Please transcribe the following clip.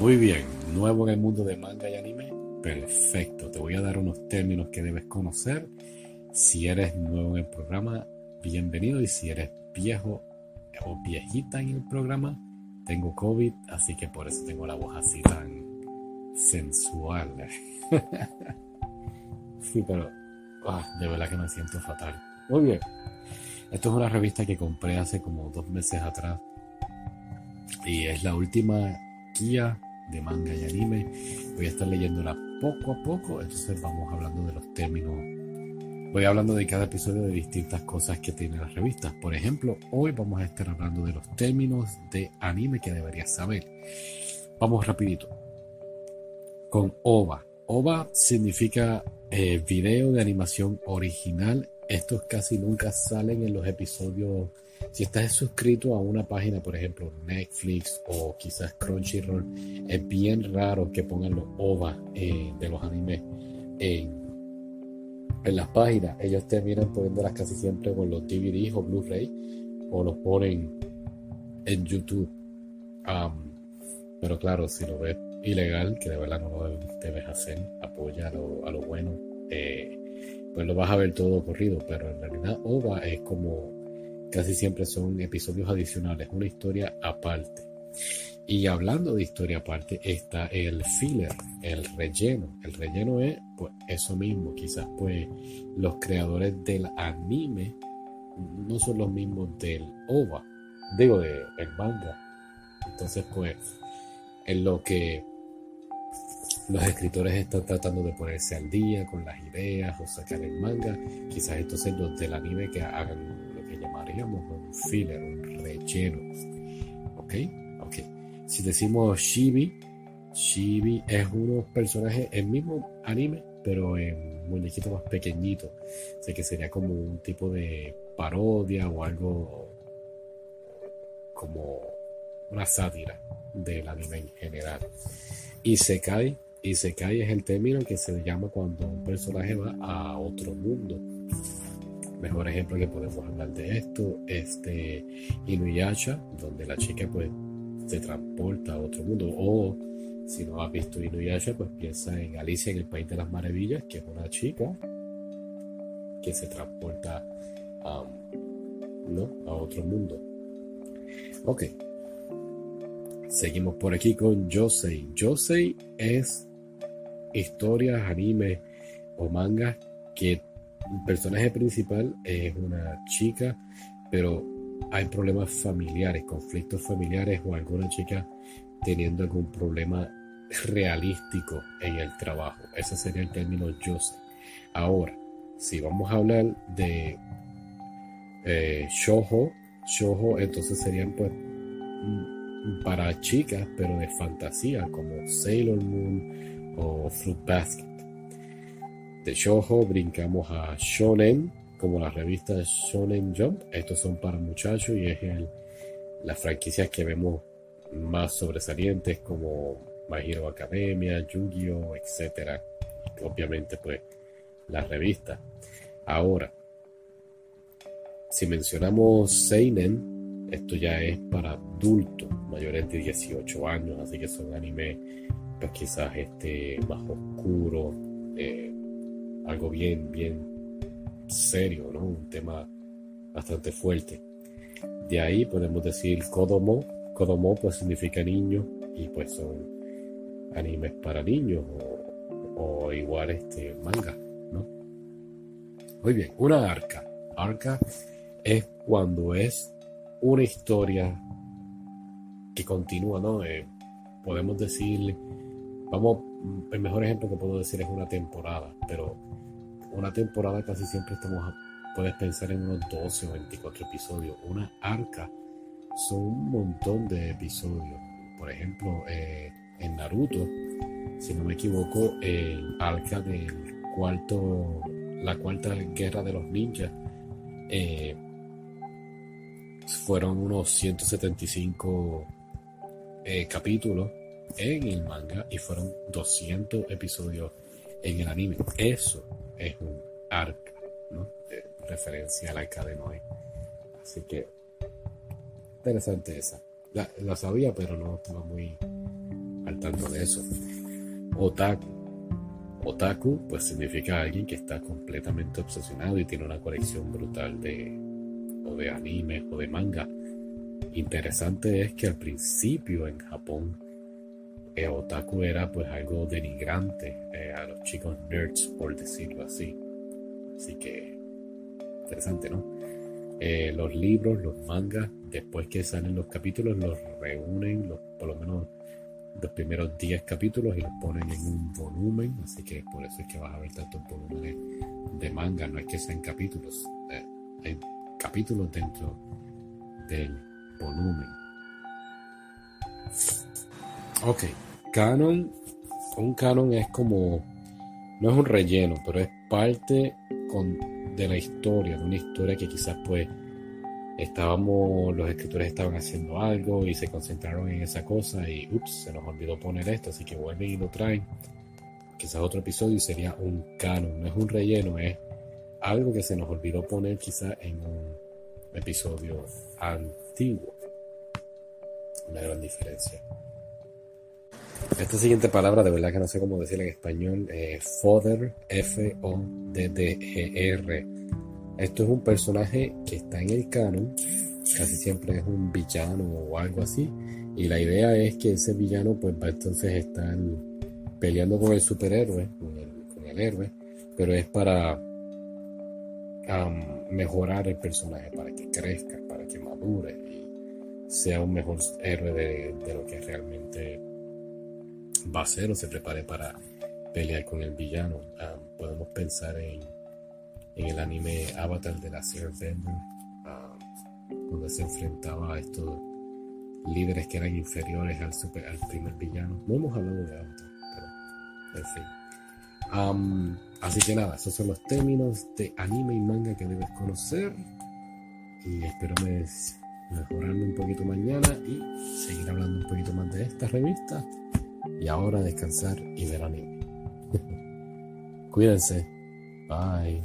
Muy bien, nuevo en el mundo de manga y anime. Perfecto, te voy a dar unos términos que debes conocer. Si eres nuevo en el programa, bienvenido. Y si eres viejo o viejita en el programa, tengo COVID, así que por eso tengo la voz así tan sensual. sí, pero ah, de verdad que me siento fatal. Muy bien. Esto es una revista que compré hace como dos meses atrás. Y es la última guía de manga y anime. Voy a estar leyéndola poco a poco. Entonces vamos hablando de los términos. Voy hablando de cada episodio de distintas cosas que tiene la revista. Por ejemplo, hoy vamos a estar hablando de los términos de anime que deberías saber. Vamos rapidito. Con OVA. OVA significa eh, video de animación original estos casi nunca salen en los episodios. Si estás suscrito a una página, por ejemplo, Netflix o quizás Crunchyroll, es bien raro que pongan los OVA eh, de los animes en, las páginas. Ellos terminan poniéndolas casi siempre con los DVDs o Blu-ray o los ponen en YouTube. pero claro, si lo ves ilegal, que de verdad no lo debes hacer, apoya a lo, bueno. Eh, pues lo vas a ver todo corrido, pero en realidad OVA es como casi siempre son episodios adicionales, una historia aparte. Y hablando de historia aparte, está el filler, el relleno. El relleno es pues eso mismo, quizás pues los creadores del anime no son los mismos del OVA, digo del manga. Entonces pues en lo que los escritores están tratando de ponerse al día con las ideas o sacar el manga. Quizás entonces los del anime que hagan lo que llamaríamos un filler, un relleno. ¿Ok? Ok. Si decimos Shibi, Shibi es unos personajes, el mismo anime, pero en muñequito más pequeñito. Así que sería como un tipo de parodia o algo como una sátira del anime en general. Y se cae Isekai es el término que se llama cuando un personaje va a otro mundo. Mejor ejemplo que podemos hablar de esto es de Inuyasha, donde la chica pues se transporta a otro mundo. O si no has visto Inuyasha, pues piensa en Alicia en el País de las Maravillas, que es una chica que se transporta ¿no? a otro mundo. Ok. Seguimos por aquí con Josei. Josei es historias, animes o mangas que el personaje principal es una chica, pero hay problemas familiares, conflictos familiares o alguna chica teniendo algún problema realístico en el trabajo. Ese sería el término yo Ahora, si vamos a hablar de eh, shojo, shojo entonces serían pues para chicas, pero de fantasía, como Sailor Moon, o Fruit Basket. De Shoujo brincamos a Shonen, como la revista Shonen Jump. Estos son para muchachos y es el, las franquicias que vemos más sobresalientes como My Hero Academia, Yu-Gi-Oh, etc. obviamente, pues, la revista. Ahora, si mencionamos Seinen, esto ya es para adultos mayores de 18 años, así que son anime pues quizás este más oscuro, eh, algo bien, bien serio, ¿no? Un tema bastante fuerte. De ahí podemos decir Kodomo. Kodomo pues significa niño y pues son animes para niños o, igual este manga, ¿no? Muy bien, una arca. Arca es cuando es una historia que continúa, ¿no? Eh, podemos decir Vamos, el mejor ejemplo que puedo decir es una temporada, pero una temporada casi siempre estamos, puedes pensar en unos 12 o 24 episodios. Una arca son un montón de episodios. Por ejemplo, eh, en Naruto, si no me equivoco, el arca del cuarto, la cuarta guerra de los ninjas, eh, fueron unos 175 eh, capítulos en el manga y fueron 200 episodios en el anime. Eso es un arca, ¿no? Referencia al arca de Noé. Así que, interesante esa. La, sabía, pero no estaba muy al tanto de eso. Otaku. Otaku, pues significa alguien que está completamente obsesionado y tiene una colección brutal de, de anime o de manga. Interesante es que al principio en Japón, eh, otaku era pues algo denigrante eh, a los chicos nerds, por decirlo así. Así que, interesante, ¿no? Eh, los libros, los mangas, después que salen los capítulos, los reúnen, los, por lo menos los primeros 10 capítulos y los ponen en un volumen, así que por eso es que vas a ver tantos volúmenes de manga, no es que sean capítulos, capítulos dentro del volumen. Ok, canon, un canon es como, no es un relleno, pero es parte con, de la historia, de una historia que quizás pues estábamos, los escritores estaban haciendo algo y se concentraron en esa cosa y ups, se nos olvidó poner esto, así que vuelven y lo traen. Quizás otro episodio sería un canon, no es un relleno, es algo que se nos olvidó poner quizás en un episodio antiguo. Una gran diferencia. Esta siguiente palabra, de verdad que no sé cómo decirla en español, eh, Fodder, F-O-D-D-E-R. Esto es un personaje que está en el canon, casi siempre es un villano o algo así, y la idea es que ese villano pues va entonces a estar peleando con el superhéroe, con el, héroe, pero es para mejorar el personaje, para que crezca, para que madure y sea un mejor héroe de, lo que realmente va a ser o se prepare para pelear con el villano. Ah, podemos pensar en, el anime Avatar de la Sierra Bender, ah, donde se enfrentaba a estos líderes que eran inferiores al, super, al primer villano. No hemos hablado de Avatar, pero en fin. Así que nada, esos son los términos de anime y manga que debes conocer. Y espero me, mejorarme un poquito mañana y seguir hablando un poquito más de esta revista y ahora descansar y ver anime. Cuídense. Bye.